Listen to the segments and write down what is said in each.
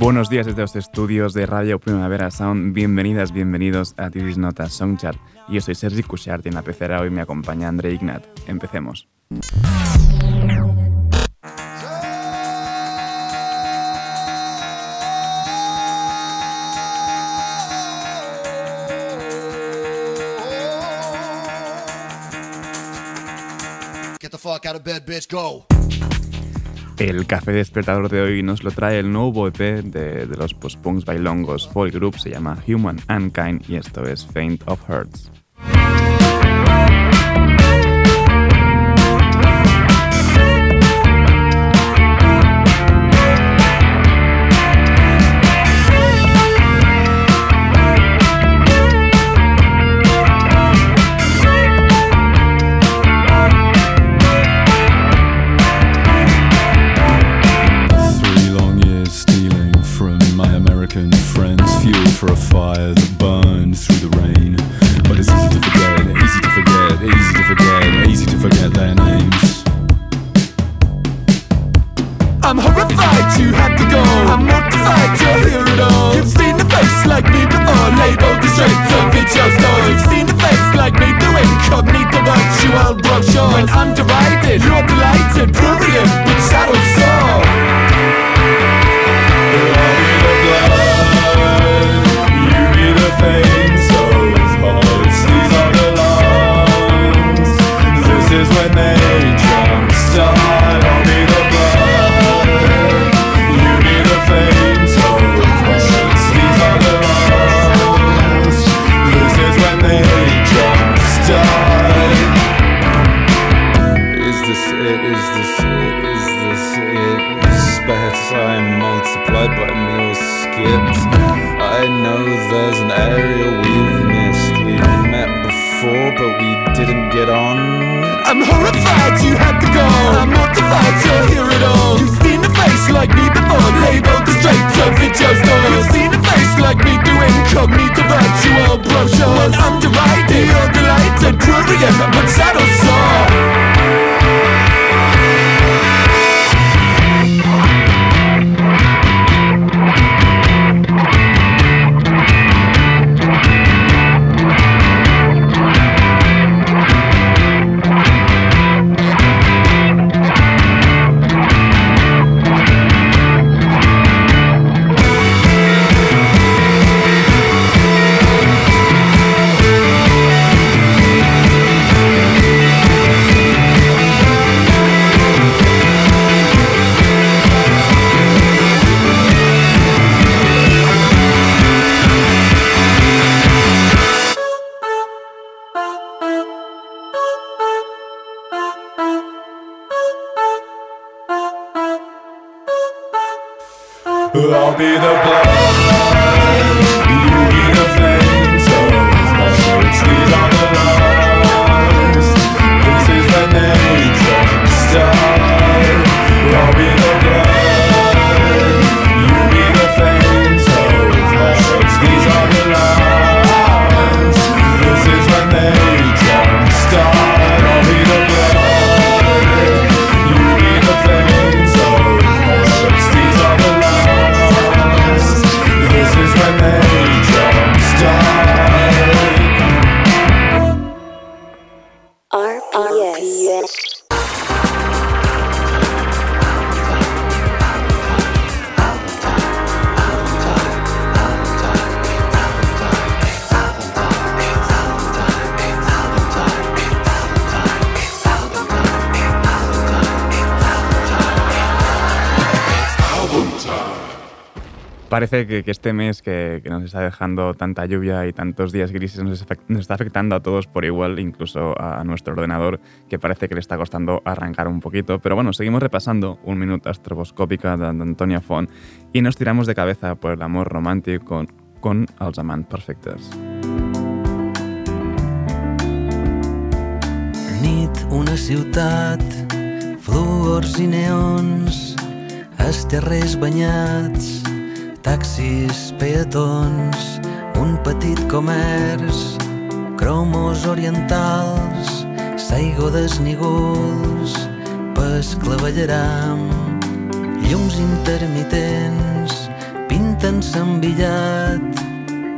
Buenos días desde los estudios de Radio Primavera Sound. Bienvenidas, bienvenidos a This Nota Songchart. Yo soy Sergi Cushart y en la pecera hoy me acompaña André Ignat. Empecemos. Get the fuck out of bed, bitch, go. El café despertador de hoy nos lo trae el nuevo EP de, los post-punks bailongos folk group, se llama Human Unkind y esto es Faint of Hearts. be the blame. Parece que, este mes que, nos está dejando tanta lluvia y tantos días grises nos, está afectando a todos por igual, incluso a nuestro ordenador, que parece que le está costando arrancar un poquito. Pero bueno, seguimos repasando un minuto astroboscópica de, Antonia Font y nos tiramos de cabeza por el amor romántico con, con els amants perfectes. Nit, una ciutat, fluors i neons, els terrers banyats, taxis, peatons, un petit comerç, cromos orientals, saigo desnígols, pes clavellaram, llums intermitents, pinten s'envillat,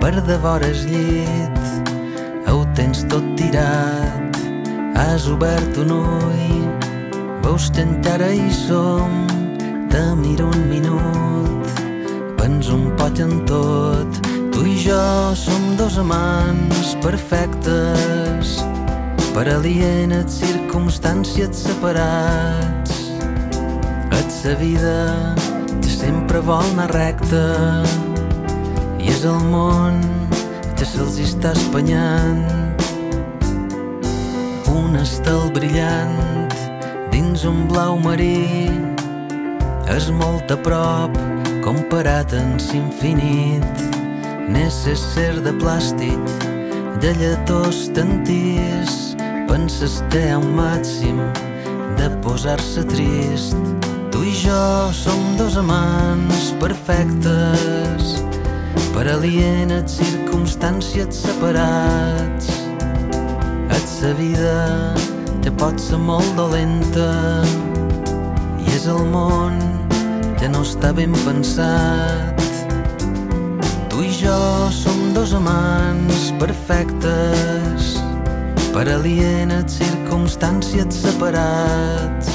per devores llit, ho tens tot tirat, has obert un ull, veus que encara hi som, te miro un minut, ens un poc en tot. Tu i jo som dos amants perfectes, per alienes circumstàncies separats. Et sa vida que sempre vol anar recta i és el món que se'ls està espanyant. Un estel brillant dins un blau marí és molt a prop comparat en infinit ser de plàstic de lletós tantís penses ha un màxim de posar-se trist. Tu i jo som dos amants perfectes per alienes circumstàncies separats. Et sa vida que pot ser molt dolenta i és el món que no està ben pensat. Tu i jo som dos amants perfectes per alienes circumstàncies separats.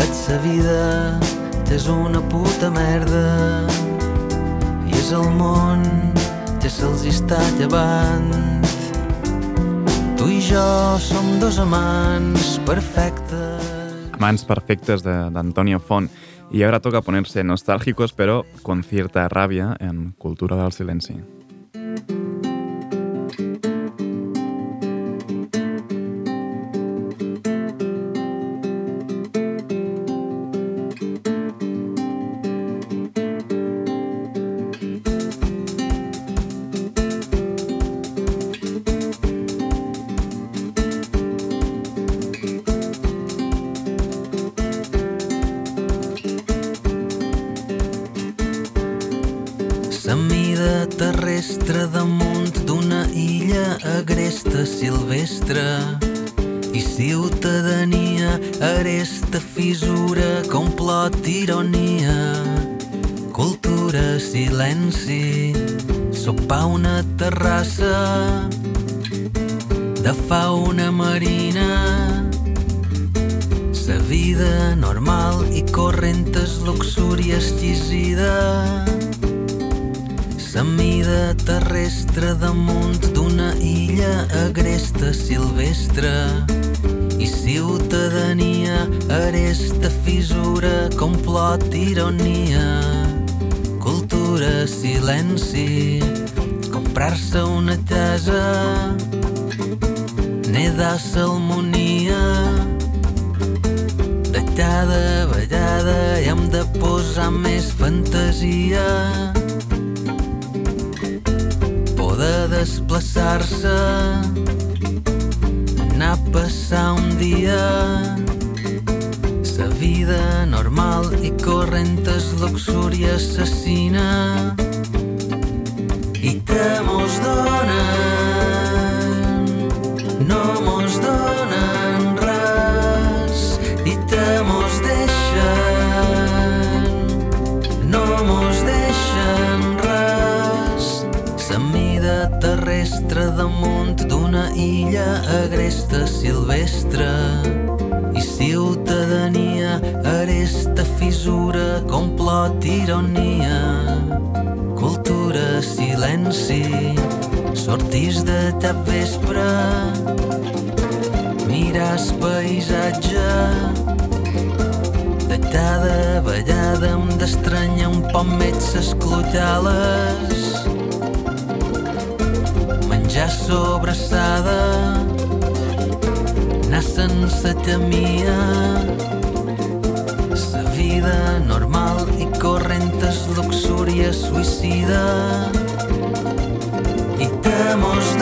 Et sa vida és una puta merda i és el món que se'ls està llevant. Tu i jo som dos amants perfectes. Amants perfectes d'Antònia Font. Y ahora toca ponerse nostálgicos, pero con cierta rabia en Cultura del Silencio. Illa agresta silvestre i ciutadania aresta fissura complot ironia cultura silenci sortis de cap vespre miràs paisatge cada ballada em d'estranya un poc més esclutales. Menjar sobrassada, anar sense temia, sa vida normal i corrent és luxúria suïcida. I te mos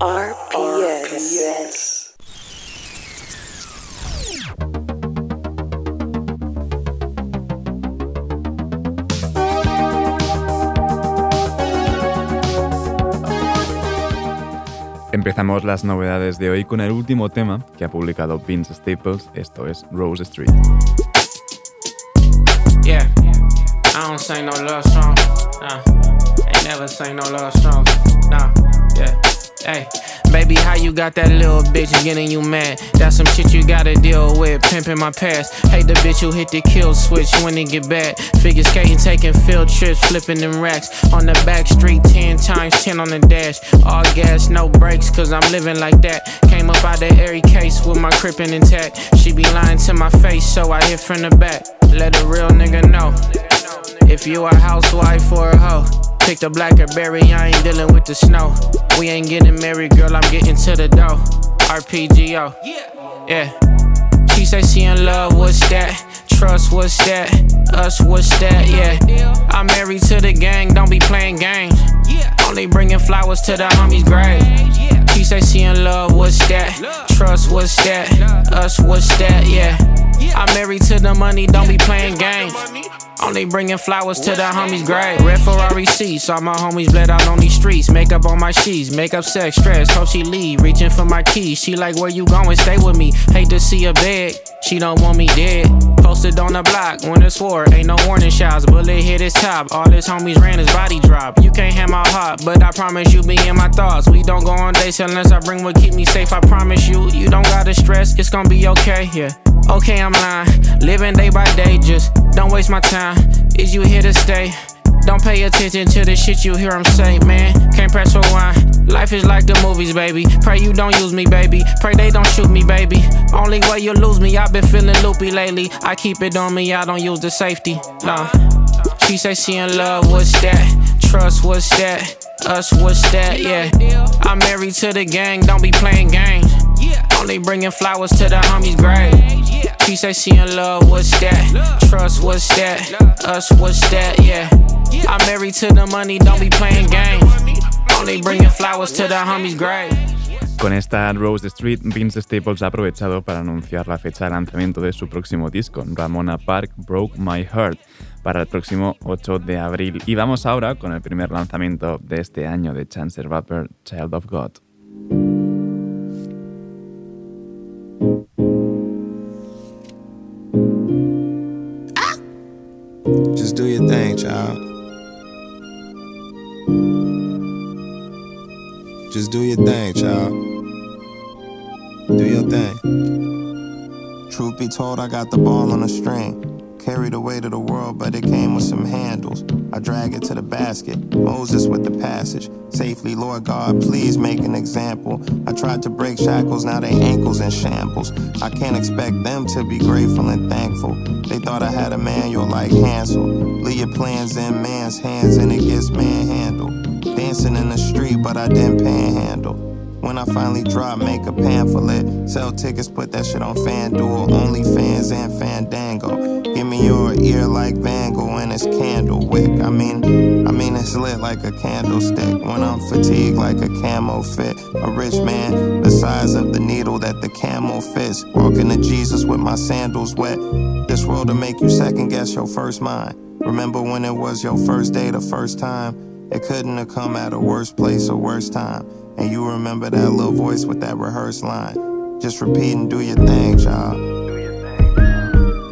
RPS. Empezamos las novedades de hoy con el último tema que ha publicado Vince Staples, esto es Rose Street. Yeah, I don't sing no love song. Nah, ain't never sing no love song. Nah, yeah. Hey, baby, how you got that little bitch getting you mad? That's some shit you gotta deal with. Pimping my past. Hate the bitch who hit the kill switch when it get bad. Figure skating, taking field trips, flipping them racks on the back street. 10 times 10 on the dash. All gas, no brakes, cause I'm living like that. Came up out the airy case with my crippin' intact. She be lying to my face, so I hit from the back. Let a real nigga know. If you a housewife or a hoe, pick the blackberry, I ain't dealing with the snow. We ain't getting married, girl, I'm getting to the dough. RPGO, yeah. She say she in love, what's that? Trust, what's that? Us, what's that? Yeah. I'm married to the gang, don't be playing games. Only bringing flowers to the homie's grave. She say she in love, what's that? Trust, what's that? Us, what's that? Yeah. I'm married to the money, don't be playing games. Only bringing flowers to the homies' grave. Red Ferrari seats, all my homies bled out on these streets. Makeup on my sheets, makeup sex, stress. Hope she leave, reaching for my keys. She like, where you going? Stay with me. Hate to see her beg, she don't want me dead. Posted on the block, when it's war, ain't no warning shots. Bullet hit his top, all his homies ran his body drop. You can't have my heart, but I promise you be in my thoughts. We don't go on dates unless I bring what keep me safe. I promise you, you don't gotta stress, it's gonna be okay. Yeah. Okay, I'm lying. Living day by day, just don't waste my time. Is you here to stay? Don't pay attention to the shit you hear 'em say, man. Can't press rewind. Life is like the movies, baby. Pray you don't use me, baby. Pray they don't shoot me, baby. Only way you lose me, I've been feeling loopy lately. I keep it on me, I don't use the safety. Nah. She say she in love, what's that? Trust, what's that? Us, what's that? Yeah. I'm married to the gang, don't be playing games. Only bringing flowers to the homie's grave. She say she in love, what's that? Trust, what's that? Us, what's that? Yeah. I'm married to the money, don't be playing games. Only bringing flowers to the homie's grave. Con esta Rose Street, Vince Staples ha aprovechado para anunciar la fecha de lanzamiento de su próximo disco, Ramona Park Broke My Heart, para el próximo 8 de abril. Y vamos ahora con el primer lanzamiento de este año de Chance the Rapper, Child of God. Just do your thing, child. Just do your thing, child. Do your thing. Truth be told, I got the ball on a string. Carry the weight of the world, but it came with some handles. I drag it to the basket. Moses with the passage. Safely, Lord God, please make an example. I tried to break shackles, now they ankles in shambles. I can't expect them to be grateful and thankful. They thought I had a manual like Hansel. Leave your plans in man's hands and it gets manhandled. Dancing in the street, but I didn't panhandle. When I finally drop, make a pamphlet. Sell tickets, put that shit on FanDuel, OnlyFans, and Fandango. Give me your ear like Van Gogh and it's candle wick. I mean, I mean it's lit like a candlestick. When I'm fatigued like a camo fit. A rich man, the size of the needle that the camel fits. Walking to Jesus with my sandals wet. This world to make you second guess your first mind. Remember when it was your first day, the first time? It couldn't have come at a worse place or worse time. And you remember that little voice with that rehearsed line. Just repeat and do your thing, child.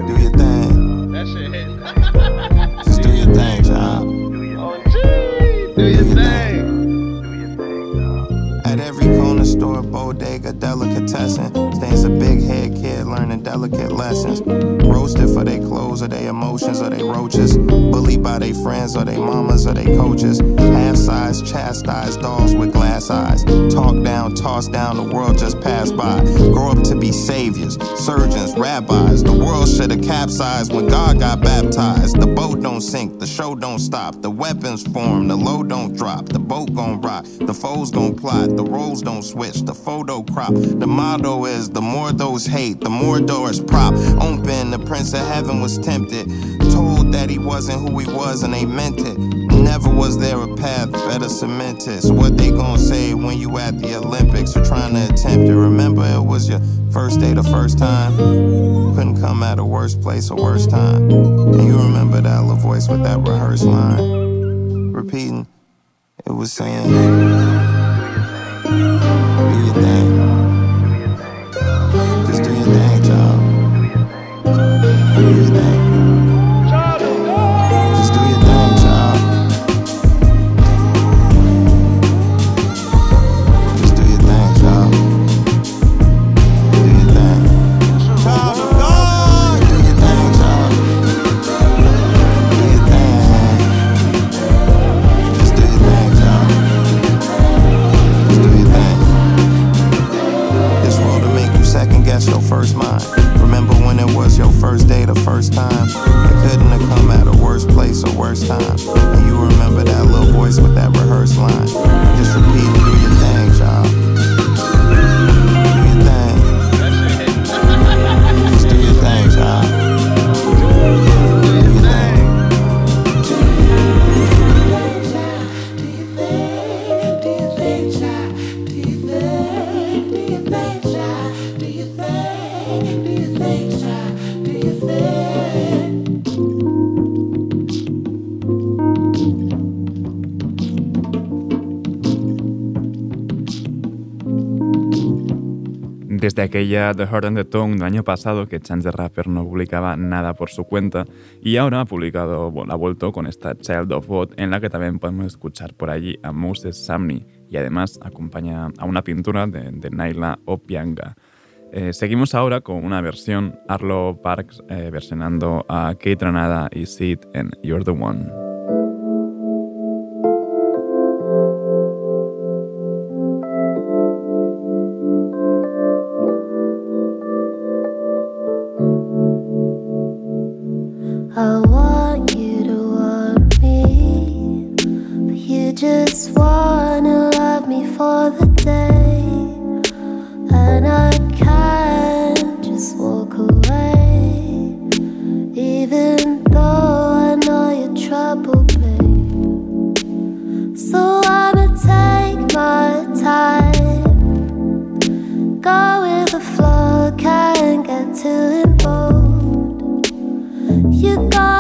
Do your thing. That shit hitting. Just do your thing, child. Oh, do your thing. Do your thing. At every corner store, bodega, delicatessen, stands a big head kid learning delicate lessons. Roasted for their clothes or their emotions or their roaches. Bullied by their friends or their mamas or their coaches. Half sized, chastised dolls with glass eyes. Talk down, toss down, the world just passed by. Grow up to be saviors, surgeons, rabbis. The world should have capsized when God got baptized. The boat don't sink, the show don't stop. The weapons form, the load don't drop. The boat gon' rock, the foes gon' plot. The roles don't switch, the photo crop. The motto is the more those hate, the more doors prop. Open, the prince of heaven was tempted. Told that he wasn't who he was, and they meant it. Never was there a path better cemented. So what they gon' say when you at the Olympics or trying to attempt it? Remember it was your first day the first time. Couldn't come at a worse place or worse time. And you remember that little voice with that rehearsed line. Repeating, it was saying, Do your thing. Aquella The Heart and the Tongue del año pasado que Chance the Rapper no publicaba nada por su cuenta y ahora ha publicado, bueno, ha vuelto con esta Child of God en la que también podemos escuchar por allí a Moses Samni y además acompaña a una pintura de, de Naila Opianga. Eh, seguimos ahora con una versión, Arlo Parks eh, versionando a Kate Ranada y Sid en You're the One. You got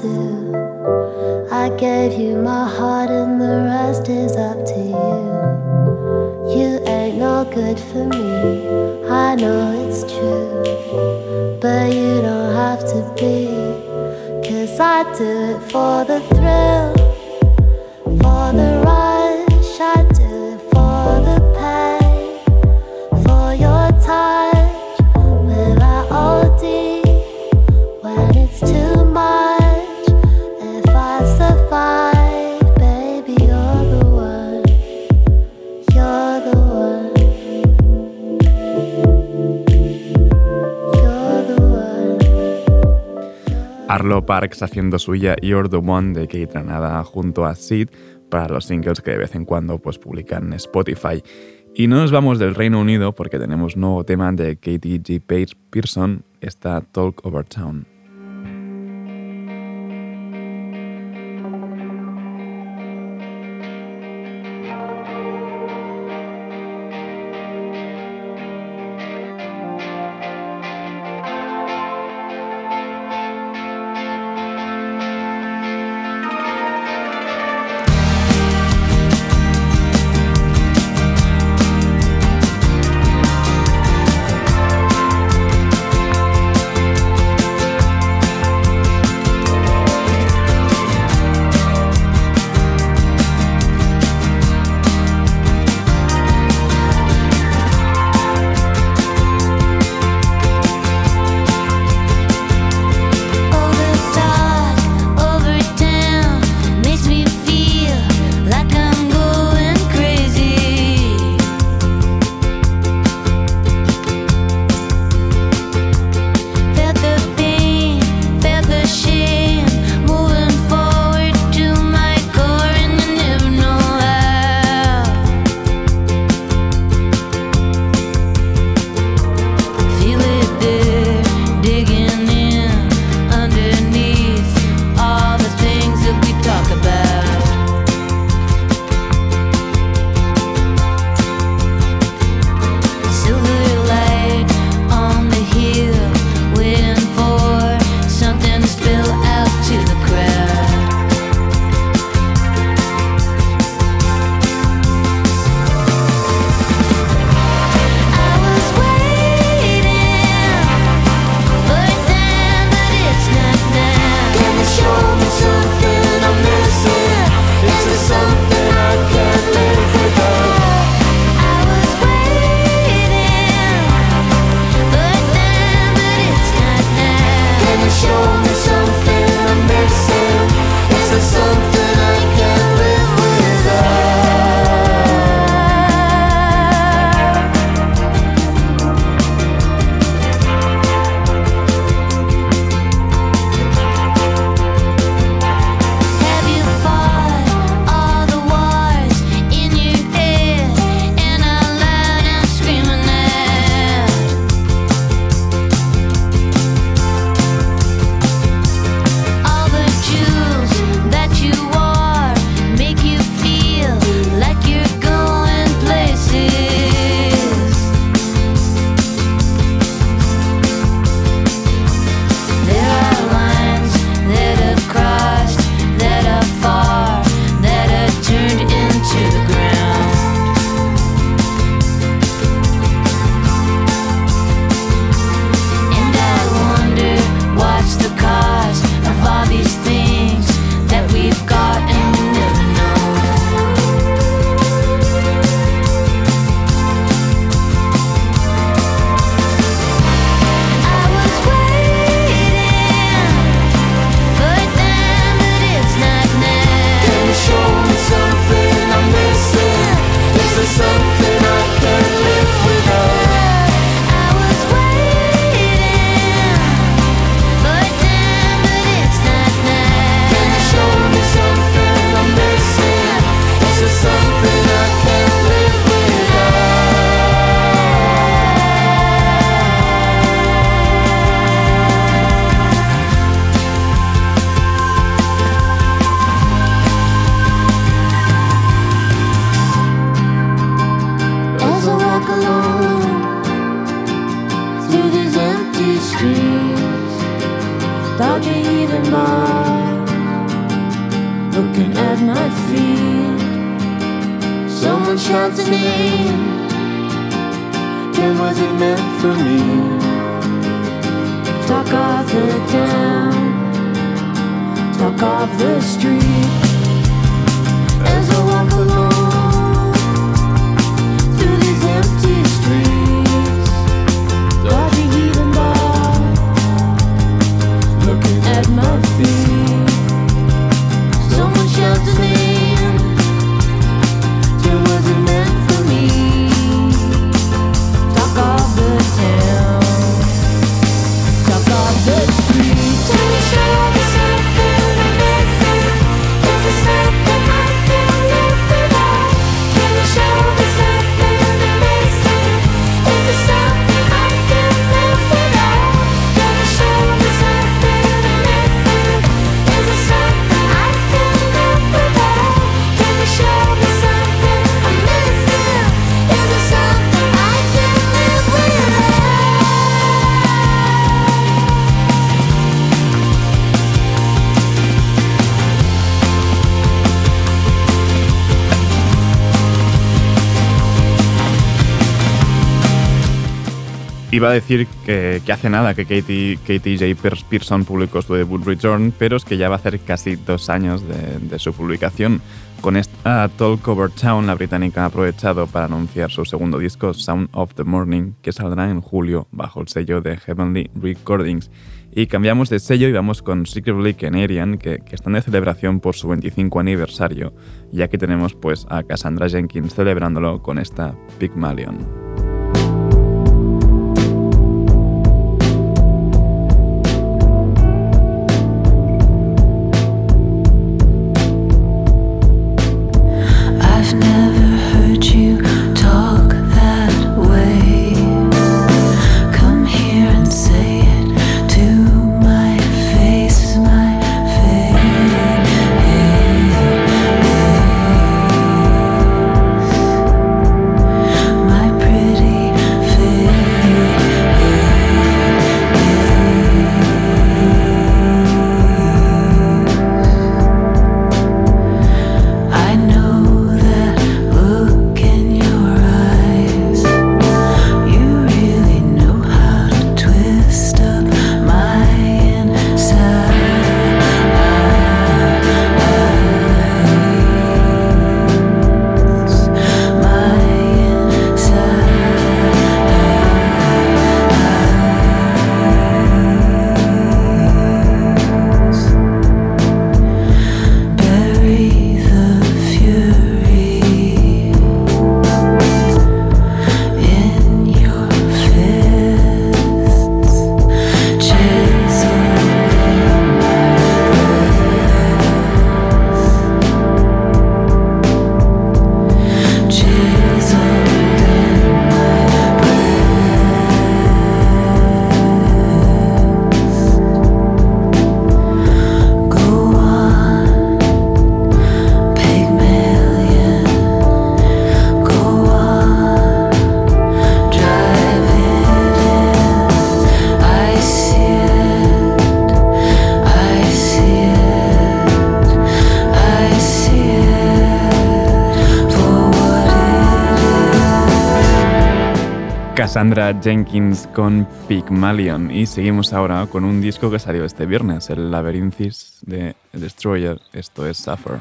do. I gave you my heart, and the rest is up to you. You ain't no good for me. I know it's true. But you don't have to be. Cause I do it for the thrill, Parks haciendo suya You're the One de Kate Granada junto a Sid para los singles que de vez en cuando pues, publican Spotify. Y no nos vamos del Reino Unido porque tenemos nuevo tema de Katie G. Page Pearson, está Talk Over Town. Iba a decir que, que hace nada que Katie, Katie J. Pearson publicó su debut Return, pero es que ya va a hacer casi dos años de, de su publicación. Con esta Talk Over Town, la británica ha aprovechado para anunciar su segundo disco, Sound of the Morning, que saldrá en julio bajo el sello de Heavenly Recordings. Y cambiamos de sello y vamos con Secretly Canadian, que, que están de celebración por su 25 aniversario. Y aquí tenemos pues a Cassandra Jenkins celebrándolo con esta Pygmalion. Cassandra Jenkins con Pygmalion y seguimos ahora con un disco que salió este viernes, el Labyrinthis de Destroyer, esto es Suffer.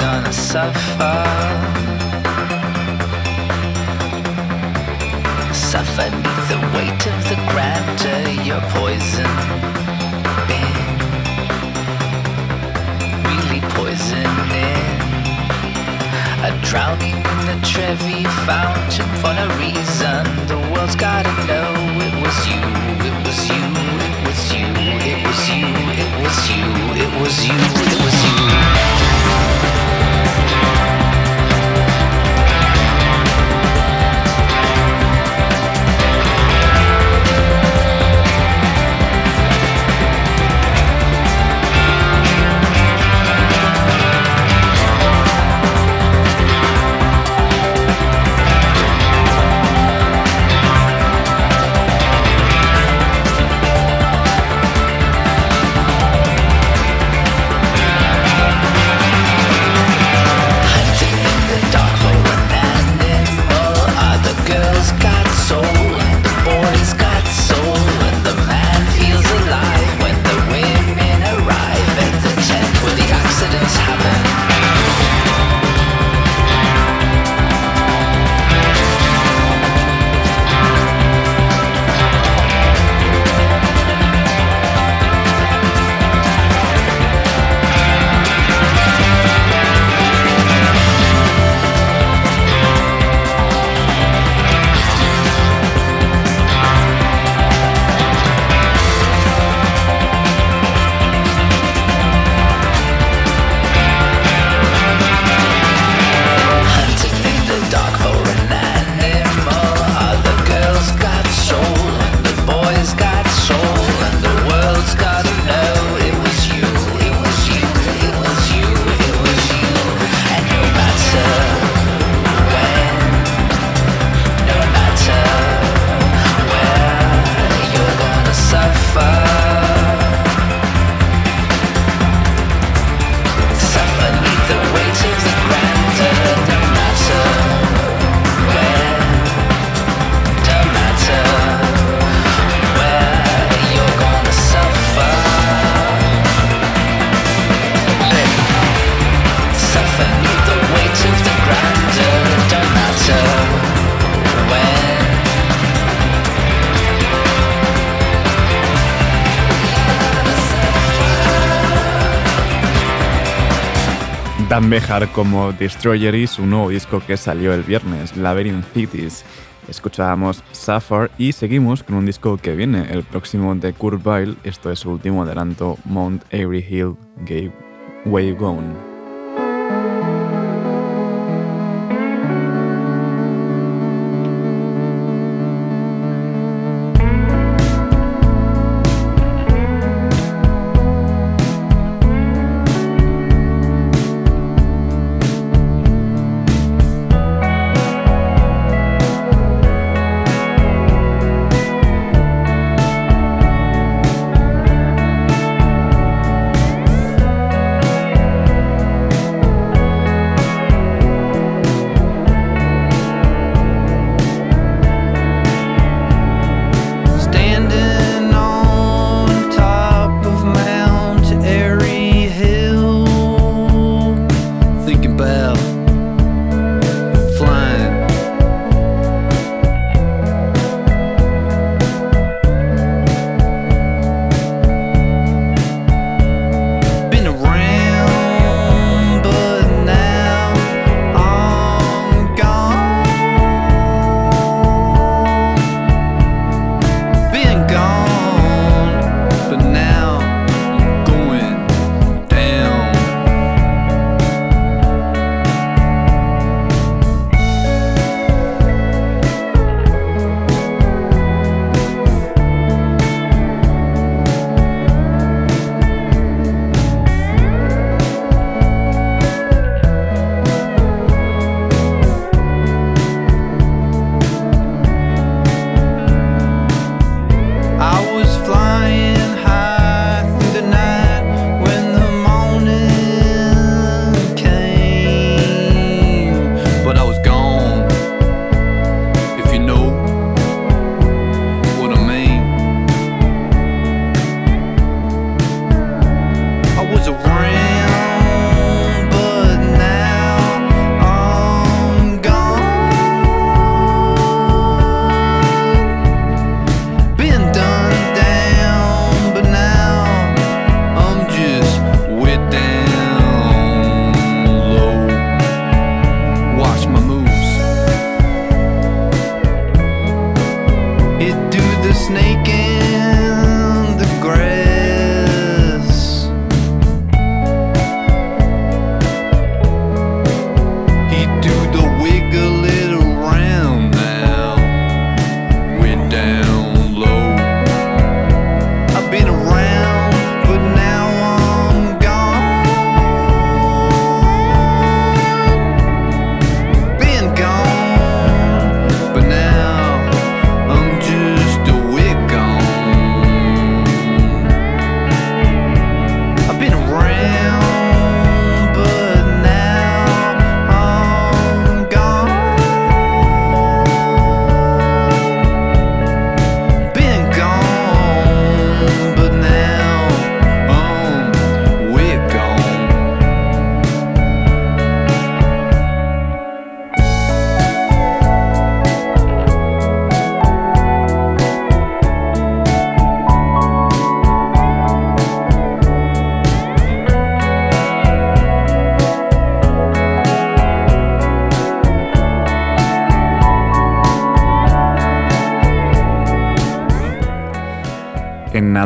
No suffer. Suffer the weight of the grandeur your poison. Poisoning. A drowning in the Trevi fountain for no reason. The world's gotta know tan bejar como Destroyer y su nuevo disco que salió el viernes, Labyrinth Cities. Escuchábamos Suffer y seguimos con un disco que viene, el próximo de Kurt Weill. Esto es su último adelanto, Mount Avery Hill Gateway Gone.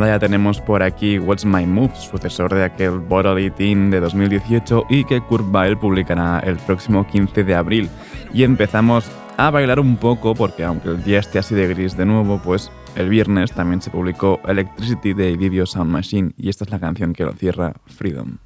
Nada ya tenemos por aquí What's My Move, sucesor de aquel Bottle Teen de 2018 y que Kurt Weill publicará el próximo 15 de abril. Y empezamos a bailar un poco porque aunque el día esté así de gris de nuevo, pues el viernes también se publicó Electricity de Video Sound Machine y esta es la canción que lo cierra Freedom.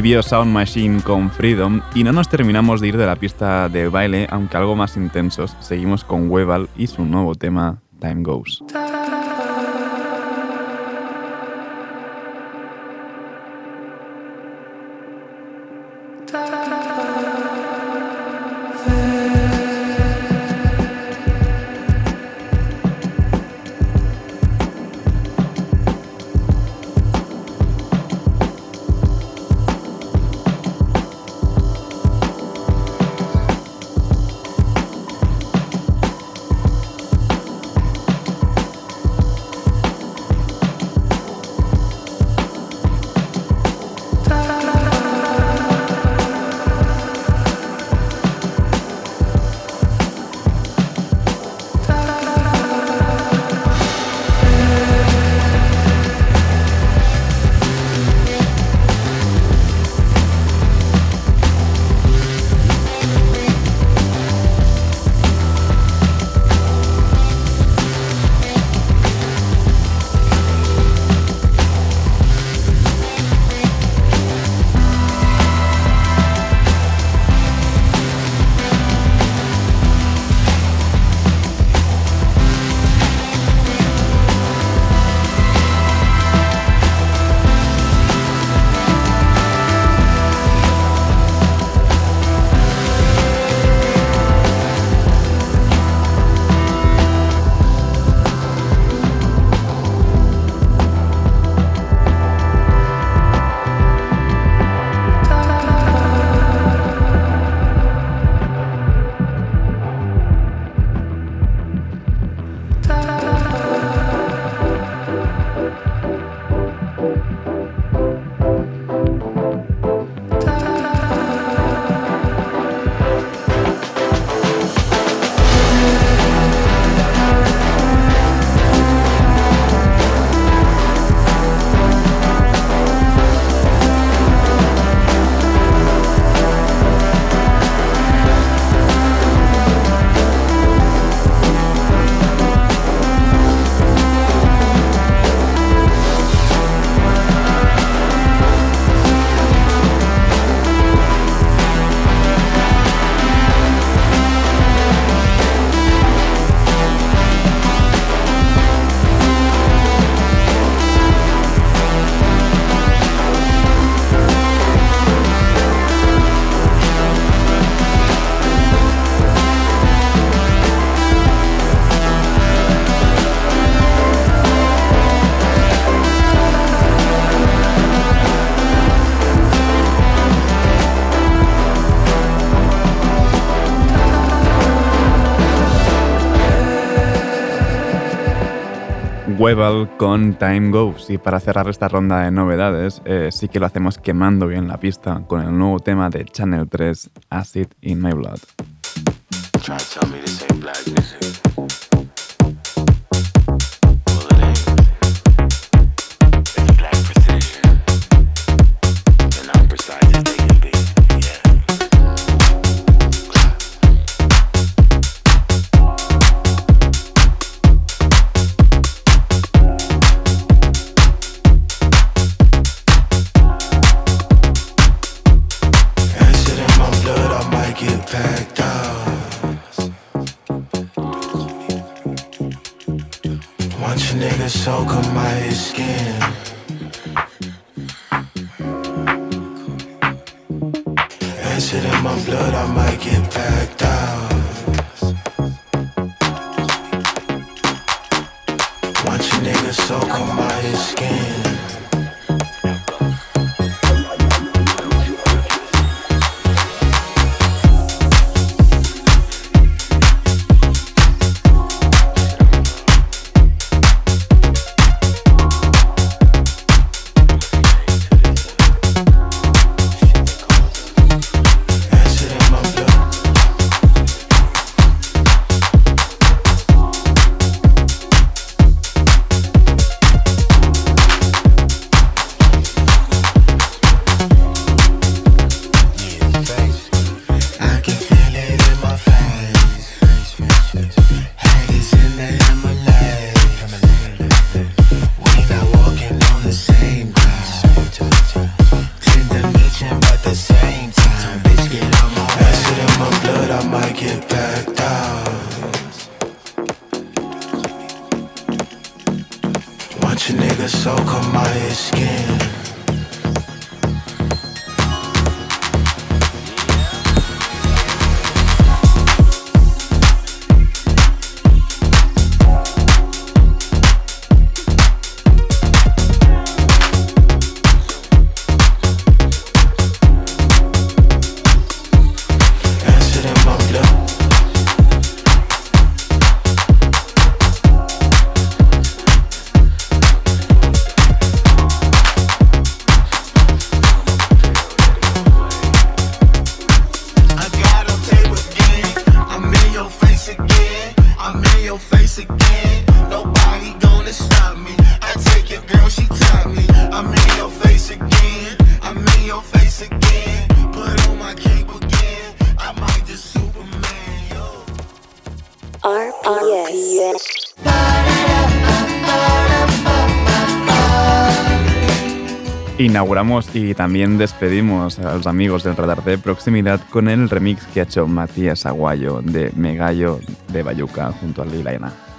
Sound Machine con Freedom y no nos terminamos de ir de la pista de baile, aunque algo más intensos, seguimos con Webal y su nuevo tema Time Goes. Con Time Goes. Y para cerrar esta ronda de novedades, eh, sí que lo hacemos quemando bien la pista con el nuevo tema de Channel 3, Acid in My Blood. Inauguramos y también despedimos a los amigos del radar de proximidad con el remix que ha hecho Matías Aguayo de Megallo de Bayuca junto a Lilaina.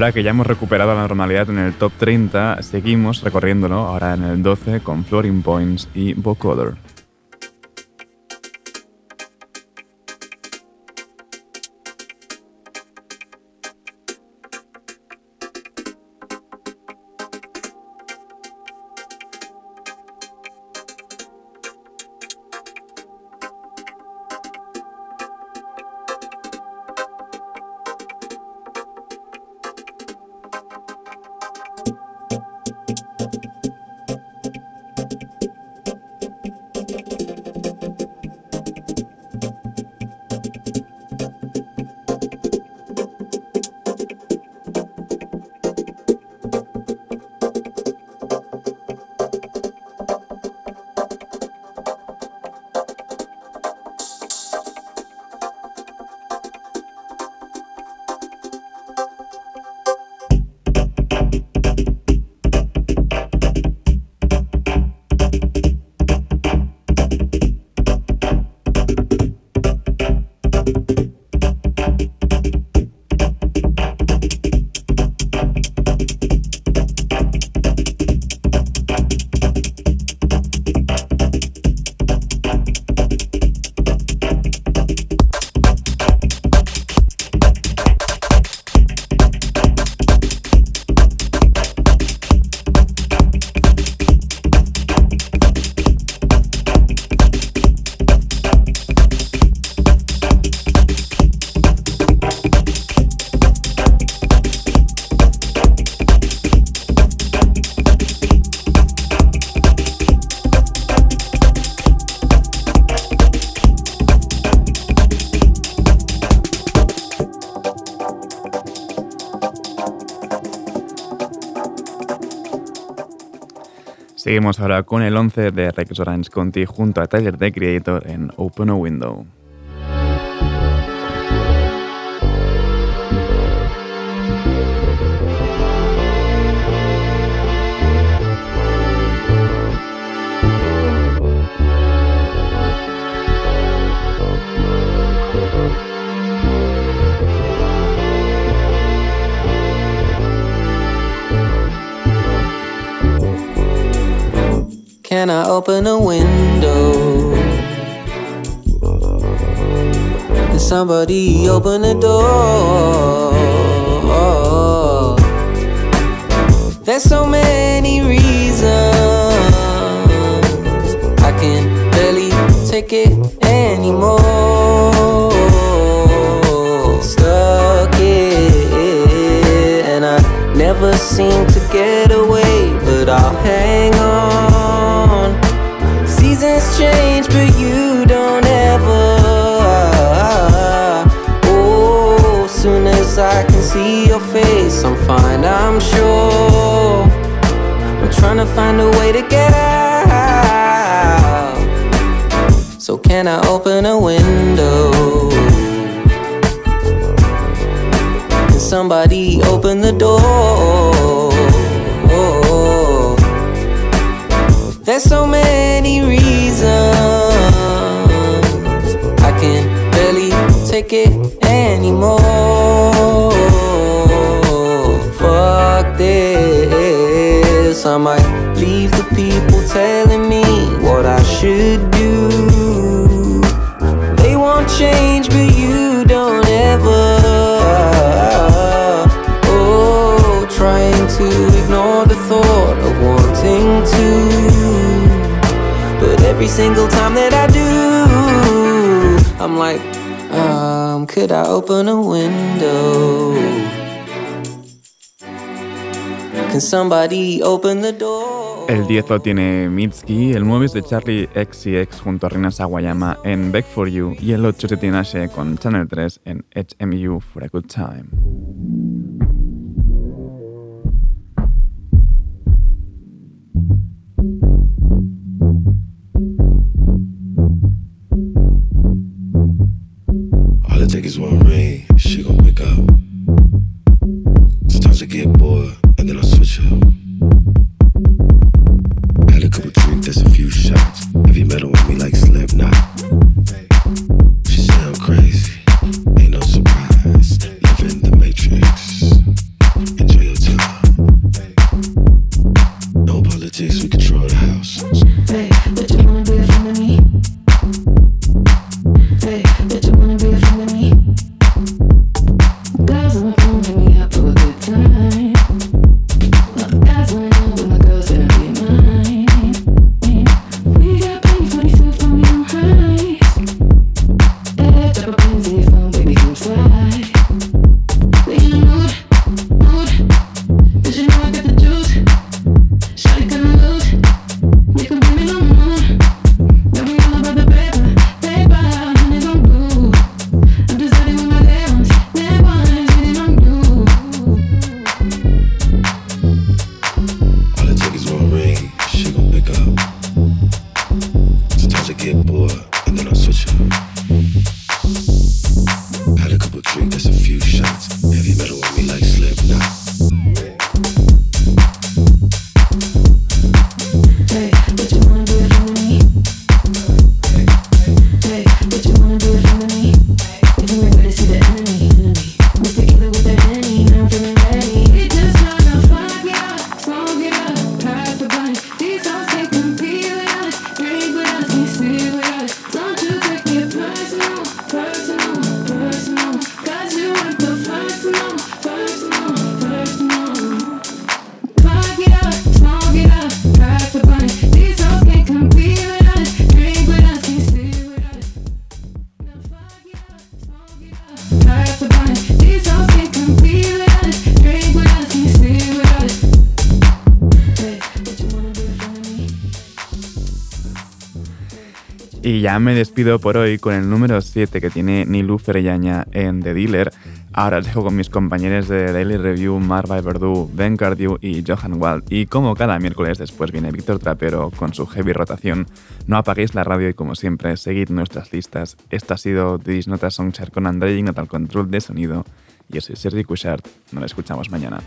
Ahora que ya hemos recuperado la normalidad en el top 30, seguimos recorriéndolo ahora en el 12 con Floating Points y Vocoder. Seguimos ahora con el 11 de Rex Orange Conti junto a Tyler The Creator en Open a Window. open the door. can see your face, I'm fine, I'm sure. I'm trying to find a way to get out. So, can I open a window? Can somebody open the door? There's so many reasons take it anymore. Fuck this. I might leave the people telling me what I should do. They want change, but you don't ever. Oh, trying to ignore the thought of wanting to. But every single time that I do, I'm like, Could I open a window? Can somebody open the door? El 10 lo tiene Mitski, el 9 es de Charlie XCX junto a Rina Sawayama en Back for You y el 8 se tiene Ashe con Channel 3 en HMU for a Good Time. All it takes is one ring, she gon' wake up. Sometimes I get bored. Hey, you wanna be a feminine? Ya me despido por hoy con el número 7 que tiene Nilu Ferellaña en The Dealer. Ahora os dejo con mis compañeros de Daily Review, Marva Verdú, Ben Cardew y Johan Wald. Y como cada miércoles después viene Víctor Trapero con su heavy rotación, no apaguéis la radio y como siempre, seguid nuestras listas. Esto ha sido Disnota Songchart con André Ignat al control de sonido. Yo soy Sergi Cushart. Nos escuchamos mañana.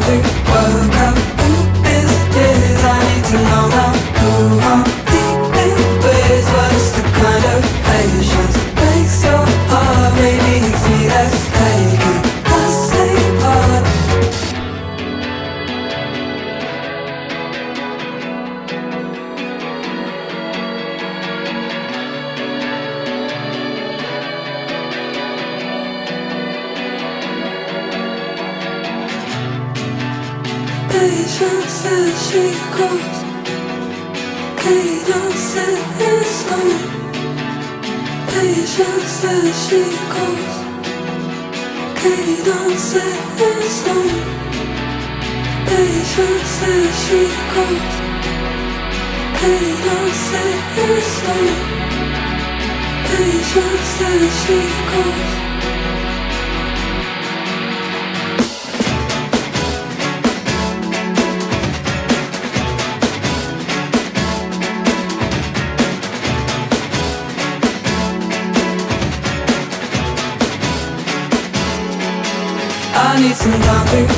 nothing but chicos que danzan son bellos de chicos que danzan son bellos de chicos nothing